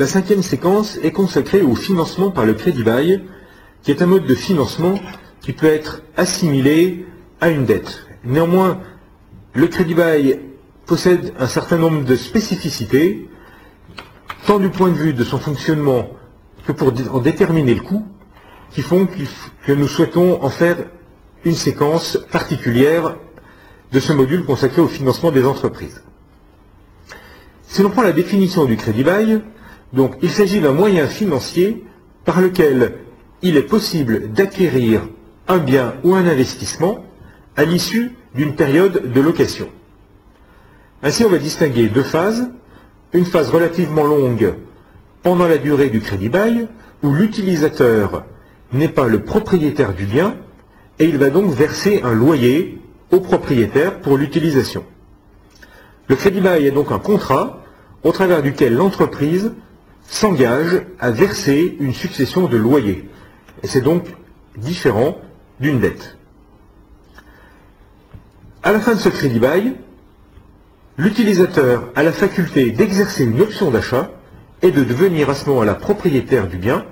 La cinquième séquence est consacrée au financement par le crédit bail, qui est un mode de financement qui peut être assimilé à une dette. Néanmoins, le crédit bail possède un certain nombre de spécificités, tant du point de vue de son fonctionnement que pour en déterminer le coût, qui font que nous souhaitons en faire une séquence particulière de ce module consacré au financement des entreprises. Si l'on prend la définition du crédit bail, donc il s'agit d'un moyen financier par lequel il est possible d'acquérir un bien ou un investissement à l'issue d'une période de location. Ainsi, on va distinguer deux phases. Une phase relativement longue pendant la durée du crédit bail, où l'utilisateur n'est pas le propriétaire du bien, et il va donc verser un loyer au propriétaire pour l'utilisation. Le crédit bail est donc un contrat au travers duquel l'entreprise s'engage à verser une succession de loyers. Et c'est donc différent d'une dette. À la fin de ce crédit bail, l'utilisateur a la faculté d'exercer une option d'achat et de devenir à ce moment-là propriétaire du bien.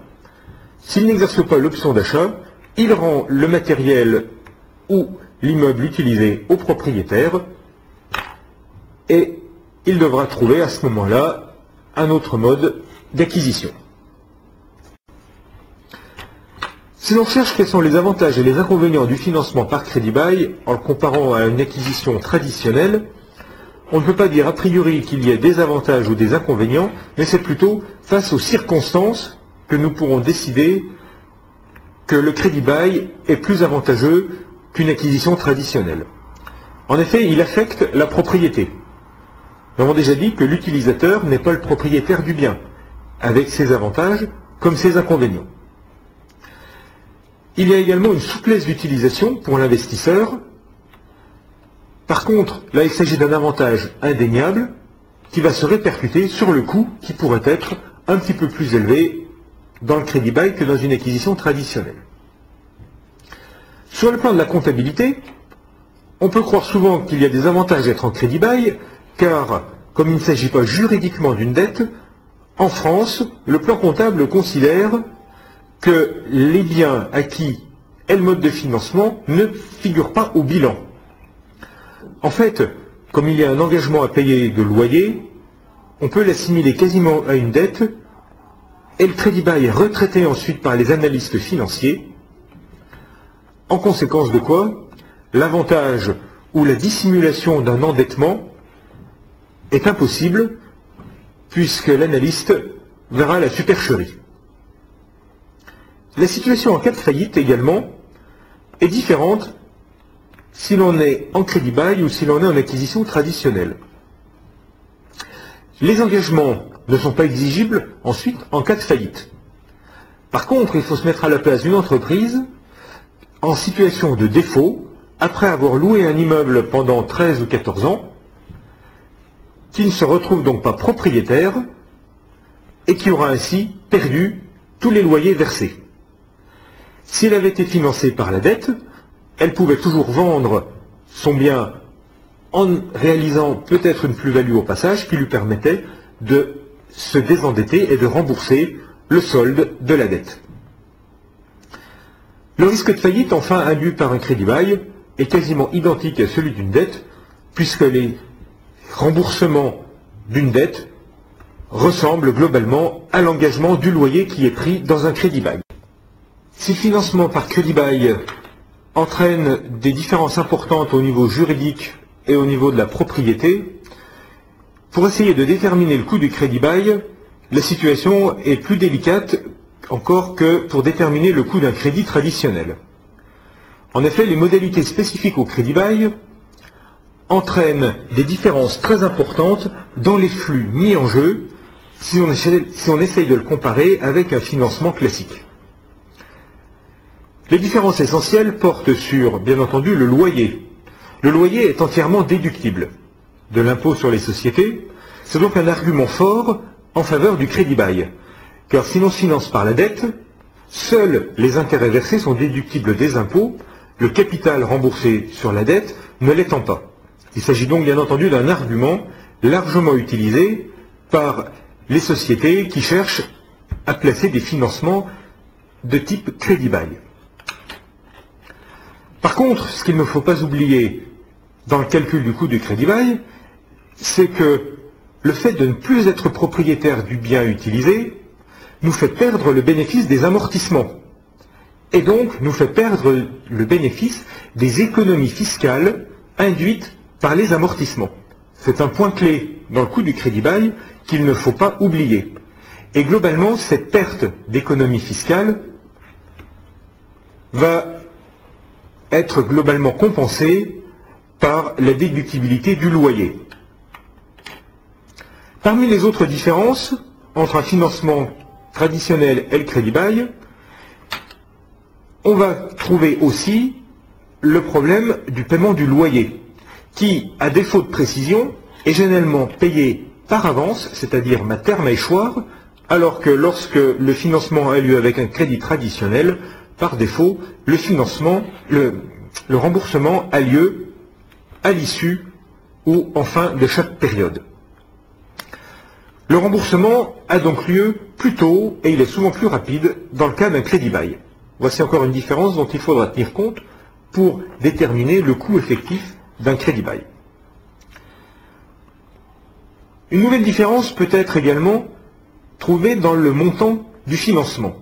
S'il n'exerce pas l'option d'achat, il rend le matériel ou l'immeuble utilisé au propriétaire et il devra trouver à ce moment-là un autre mode d'acquisition. Si l'on cherche quels sont les avantages et les inconvénients du financement par crédit bail en le comparant à une acquisition traditionnelle, on ne peut pas dire a priori qu'il y ait des avantages ou des inconvénients, mais c'est plutôt face aux circonstances que nous pourrons décider que le crédit bail est plus avantageux qu'une acquisition traditionnelle. En effet, il affecte la propriété. Nous avons déjà dit que l'utilisateur n'est pas le propriétaire du bien, avec ses avantages comme ses inconvénients. Il y a également une souplesse d'utilisation pour l'investisseur. Par contre, là, il s'agit d'un avantage indéniable qui va se répercuter sur le coût qui pourrait être un petit peu plus élevé dans le crédit bail que dans une acquisition traditionnelle. Sur le plan de la comptabilité, on peut croire souvent qu'il y a des avantages d'être en crédit bail, car comme il ne s'agit pas juridiquement d'une dette, en France, le plan comptable considère que les biens acquis et le mode de financement ne figurent pas au bilan. En fait, comme il y a un engagement à payer de loyer, on peut l'assimiler quasiment à une dette et le crédit bail est retraité ensuite par les analystes financiers, en conséquence de quoi l'avantage ou la dissimulation d'un endettement est impossible puisque l'analyste verra la supercherie. La situation en cas de faillite également est différente si l'on est en crédit bail ou si l'on est en acquisition traditionnelle. Les engagements ne sont pas exigibles ensuite en cas de faillite. Par contre, il faut se mettre à la place d'une entreprise en situation de défaut après avoir loué un immeuble pendant 13 ou 14 ans, qui ne se retrouve donc pas propriétaire et qui aura ainsi perdu tous les loyers versés. S'il avait été financé par la dette, elle pouvait toujours vendre son bien en réalisant peut-être une plus-value au passage qui lui permettait de se désendetter et de rembourser le solde de la dette. Le risque de faillite, enfin induit par un crédit bail, est quasiment identique à celui d'une dette, puisque les remboursements d'une dette ressemblent globalement à l'engagement du loyer qui est pris dans un crédit bail. Si le financement par crédit bail entraîne des différences importantes au niveau juridique et au niveau de la propriété, pour essayer de déterminer le coût du crédit bail, la situation est plus délicate encore que pour déterminer le coût d'un crédit traditionnel. En effet, les modalités spécifiques au crédit bail entraînent des différences très importantes dans les flux mis en jeu si on, si on essaye de le comparer avec un financement classique. Les différences essentielles portent sur, bien entendu, le loyer. Le loyer est entièrement déductible de l'impôt sur les sociétés. C'est donc un argument fort en faveur du crédit bail. Car si l'on se finance par la dette, seuls les intérêts versés sont déductibles des impôts, le capital remboursé sur la dette ne l'étant pas. Il s'agit donc bien entendu d'un argument largement utilisé par les sociétés qui cherchent à placer des financements de type crédit bail. Par contre, ce qu'il ne faut pas oublier dans le calcul du coût du crédit bail, c'est que le fait de ne plus être propriétaire du bien utilisé nous fait perdre le bénéfice des amortissements et donc nous fait perdre le bénéfice des économies fiscales induites par les amortissements. C'est un point clé dans le coût du crédit bail qu'il ne faut pas oublier. Et globalement, cette perte d'économie fiscale va être globalement compensée par la déductibilité du loyer. Parmi les autres différences entre un financement traditionnel et le crédit bail, on va trouver aussi le problème du paiement du loyer, qui, à défaut de précision, est généralement payé par avance, c'est-à-dire ma terme à échoir, alors que lorsque le financement a lieu avec un crédit traditionnel, par défaut, le financement, le, le remboursement a lieu à l'issue ou en fin de chaque période. Le remboursement a donc lieu plus tôt et il est souvent plus rapide dans le cas d'un crédit bail. Voici encore une différence dont il faudra tenir compte pour déterminer le coût effectif d'un crédit bail. Une nouvelle différence peut être également trouvée dans le montant du financement.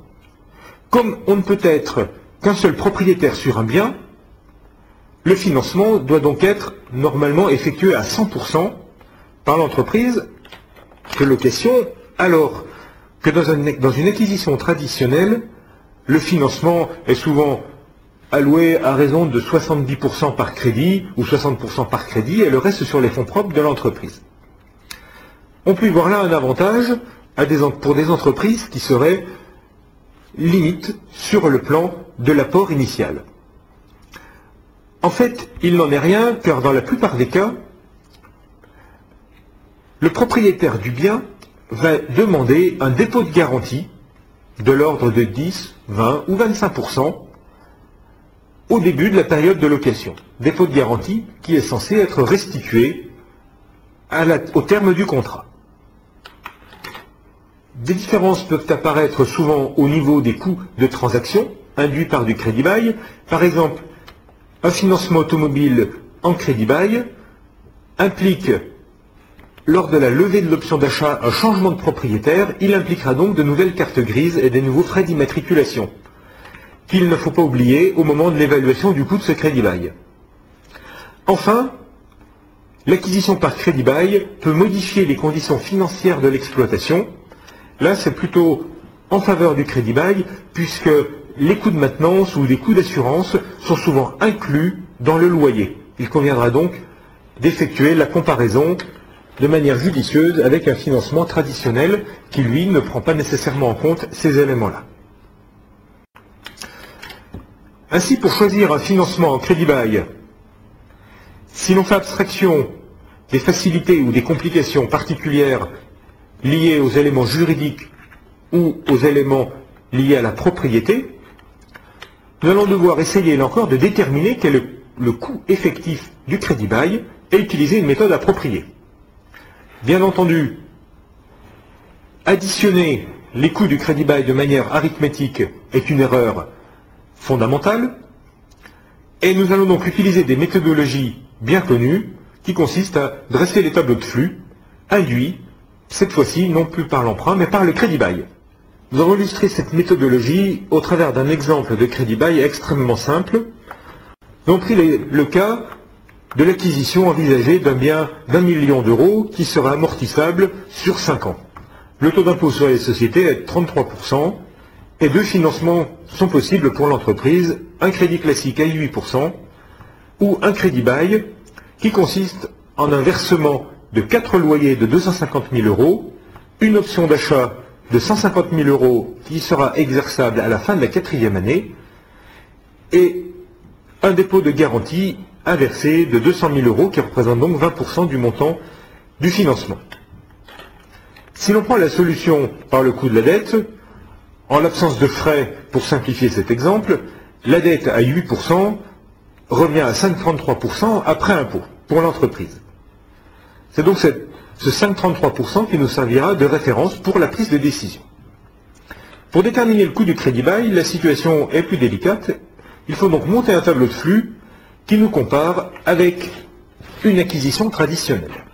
Comme on ne peut être qu'un seul propriétaire sur un bien, le financement doit donc être normalement effectué à 100% par l'entreprise de location, alors que dans, dans une acquisition traditionnelle, le financement est souvent alloué à raison de 70% par crédit ou 60% par crédit et le reste sur les fonds propres de l'entreprise. On peut y voir là un avantage pour des entreprises qui seraient limites sur le plan de l'apport initial. En fait, il n'en est rien car dans la plupart des cas, le propriétaire du bien va demander un dépôt de garantie de l'ordre de 10, 20 ou 25% au début de la période de location. Dépôt de garantie qui est censé être restitué au terme du contrat. Des différences peuvent apparaître souvent au niveau des coûts de transaction induits par du crédit bail. Par exemple, un financement automobile en crédit bail implique lors de la levée de l'option d'achat un changement de propriétaire, il impliquera donc de nouvelles cartes grises et des nouveaux frais d'immatriculation, qu'il ne faut pas oublier au moment de l'évaluation du coût de ce crédit bail. Enfin, l'acquisition par crédit bail peut modifier les conditions financières de l'exploitation. Là, c'est plutôt en faveur du crédit bail, puisque les coûts de maintenance ou des coûts d'assurance sont souvent inclus dans le loyer. Il conviendra donc d'effectuer la comparaison de manière judicieuse avec un financement traditionnel qui, lui, ne prend pas nécessairement en compte ces éléments-là. Ainsi, pour choisir un financement en crédit bail, si l'on fait abstraction des facilités ou des complications particulières liées aux éléments juridiques ou aux éléments liés à la propriété, nous allons devoir essayer là encore de déterminer quel est le coût effectif du crédit bail et utiliser une méthode appropriée. Bien entendu, additionner les coûts du crédit bail de manière arithmétique est une erreur fondamentale. Et nous allons donc utiliser des méthodologies bien connues qui consistent à dresser les tableaux de flux induits, cette fois-ci non plus par l'emprunt, mais par le crédit bail. Nous allons illustrer cette méthodologie au travers d'un exemple de crédit bail extrêmement simple. Nous avons pris le cas de l'acquisition envisagée d'un bien d'un million d'euros qui sera amortissable sur 5 ans. Le taux d'impôt sur les sociétés est de 33% et deux financements sont possibles pour l'entreprise, un crédit classique à 8% ou un crédit bail qui consiste en un versement de 4 loyers de 250 000 euros, une option d'achat de 150 000 euros qui sera exerçable à la fin de la quatrième année et un dépôt de garantie inversé de 200 000 euros qui représente donc 20% du montant du financement. Si l'on prend la solution par le coût de la dette, en l'absence de frais, pour simplifier cet exemple, la dette à 8% revient à 5,33% après impôt pour l'entreprise. C'est donc ce 5,33% qui nous servira de référence pour la prise de décision. Pour déterminer le coût du crédit bail, la situation est plus délicate. Il faut donc monter un tableau de flux qui nous compare avec une acquisition traditionnelle.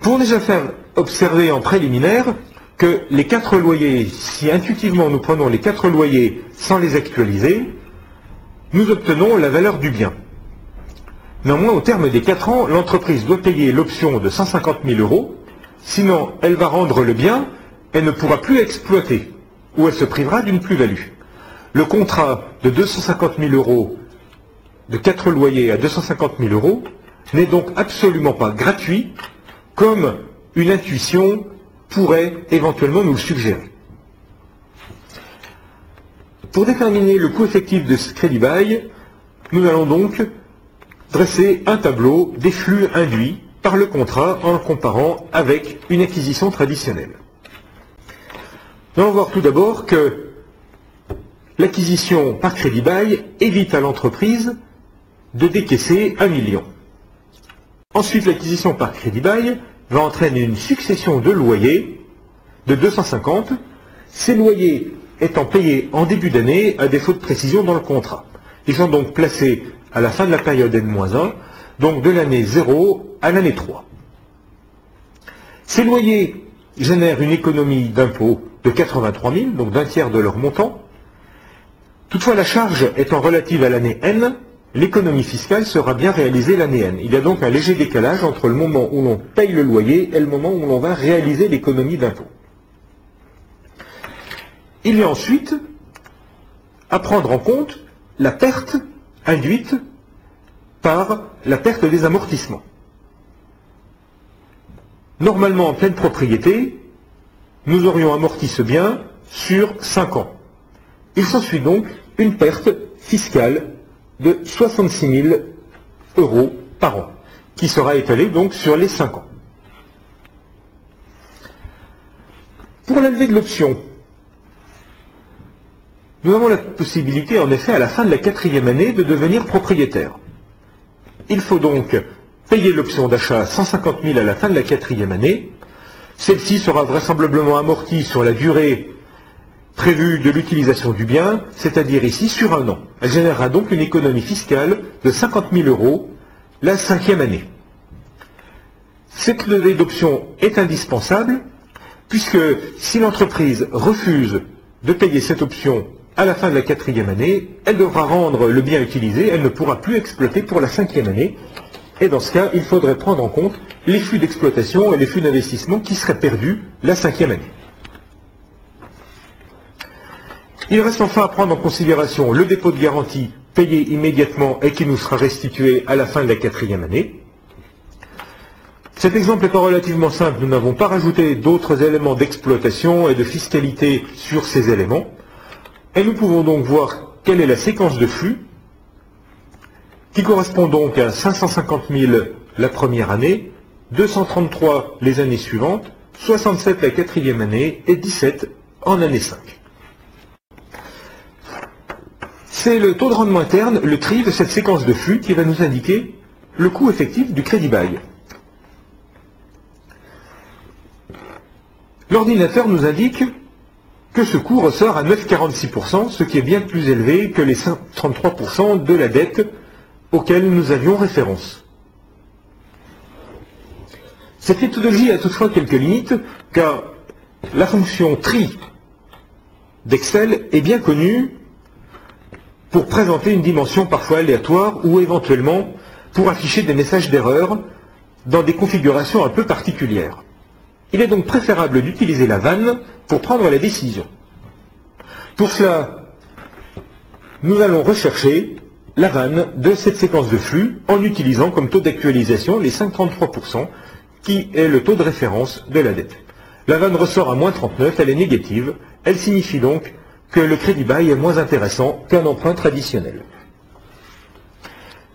Pour déjà faire observer en préliminaire que les quatre loyers, si intuitivement nous prenons les quatre loyers sans les actualiser, nous obtenons la valeur du bien. Néanmoins, au terme des quatre ans, l'entreprise doit payer l'option de 150 000 euros, sinon elle va rendre le bien, elle ne pourra plus exploiter, ou elle se privera d'une plus-value. Le contrat de 250 000 euros, de quatre loyers à 250 000 euros, n'est donc absolument pas gratuit, comme une intuition pourrait éventuellement nous le suggérer. Pour déterminer le coût effectif de ce crédit bail, nous allons donc dresser un tableau des flux induits par le contrat en le comparant avec une acquisition traditionnelle. Nous allons voir tout d'abord que l'acquisition par crédit bail évite à l'entreprise de décaisser un million. Ensuite, l'acquisition par crédit bail va entraîner une succession de loyers de 250, ces loyers étant payés en début d'année à défaut de précision dans le contrat. Ils sont donc placés à la fin de la période N-1, donc de l'année 0 à l'année 3. Ces loyers génèrent une économie d'impôt de 83 000, donc d'un tiers de leur montant. Toutefois, la charge étant relative à l'année N, l'économie fiscale sera bien réalisée l'année N. Il y a donc un léger décalage entre le moment où l'on paye le loyer et le moment où l'on va réaliser l'économie d'impôt. Il y a ensuite à prendre en compte la perte induite par la perte des amortissements. Normalement, en pleine propriété, nous aurions amorti ce bien sur 5 ans. Il s'ensuit donc une perte fiscale de 66 000 euros par an, qui sera étalée donc sur les 5 ans. Pour la de l'option, nous avons la possibilité, en effet, à la fin de la quatrième année, de devenir propriétaire. Il faut donc payer l'option d'achat 150 000 à la fin de la quatrième année. Celle-ci sera vraisemblablement amortie sur la durée prévue de l'utilisation du bien, c'est-à-dire ici sur un an. Elle générera donc une économie fiscale de 50 000 euros la cinquième année. Cette levée d'option est indispensable puisque si l'entreprise refuse de payer cette option à la fin de la quatrième année, elle devra rendre le bien utilisé, elle ne pourra plus exploiter pour la cinquième année. Et dans ce cas, il faudrait prendre en compte les flux d'exploitation et les flux d'investissement qui seraient perdus la cinquième année. Il reste enfin à prendre en considération le dépôt de garantie payé immédiatement et qui nous sera restitué à la fin de la quatrième année. Cet exemple étant relativement simple, nous n'avons pas rajouté d'autres éléments d'exploitation et de fiscalité sur ces éléments. Et nous pouvons donc voir quelle est la séquence de flux, qui correspond donc à 550 000 la première année, 233 les années suivantes, 67 la quatrième année et 17 en année 5. C'est le taux de rendement interne, le tri de cette séquence de flux qui va nous indiquer le coût effectif du crédit bail. L'ordinateur nous indique que ce coût ressort à 9,46%, ce qui est bien plus élevé que les 33% de la dette auxquelles nous avions référence. Cette méthodologie a toutefois quelques limites, car la fonction tri d'Excel est bien connue pour présenter une dimension parfois aléatoire ou éventuellement pour afficher des messages d'erreur dans des configurations un peu particulières. Il est donc préférable d'utiliser la vanne pour prendre la décision. Pour cela, nous allons rechercher la vanne de cette séquence de flux en utilisant comme taux d'actualisation les 5,33% qui est le taux de référence de la dette. La vanne ressort à moins 39, elle est négative, elle signifie donc que le crédit bail est moins intéressant qu'un emprunt traditionnel.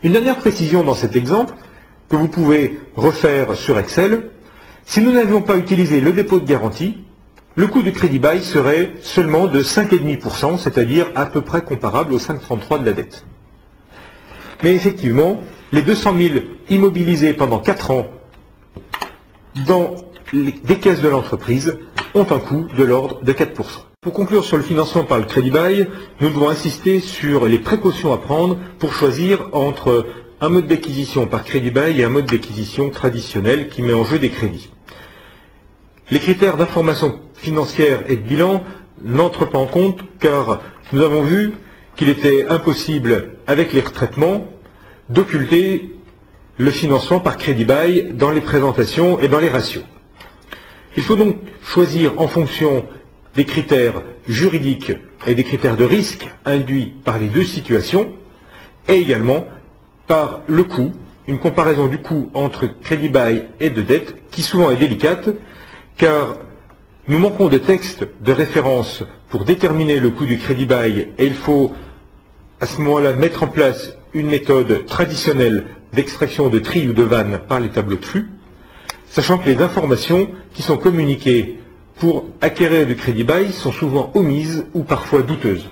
Une dernière précision dans cet exemple que vous pouvez refaire sur Excel, si nous n'avions pas utilisé le dépôt de garantie, le coût du crédit bail serait seulement de 5,5%, c'est-à-dire à peu près comparable aux 5,33 de la dette. Mais effectivement, les 200 000 immobilisés pendant 4 ans dans des caisses de l'entreprise ont un coût de l'ordre de 4%. Pour conclure sur le financement par le crédit bail, nous devons insister sur les précautions à prendre pour choisir entre un mode d'acquisition par crédit bail et un mode d'acquisition traditionnel qui met en jeu des crédits. Les critères d'information financière et de bilan n'entrent pas en compte car nous avons vu qu'il était impossible, avec les retraitements, d'occulter le financement par crédit bail dans les présentations et dans les ratios. Il faut donc choisir en fonction des critères juridiques et des critères de risque induits par les deux situations, et également par le coût, une comparaison du coût entre crédit bail et de dette, qui souvent est délicate, car nous manquons de textes de référence pour déterminer le coût du crédit bail, et il faut à ce moment-là mettre en place une méthode traditionnelle d'extraction de tri ou de vannes par les tableaux de flux, sachant que les informations qui sont communiquées pour acquérir du crédit bail sont souvent omises ou parfois douteuses.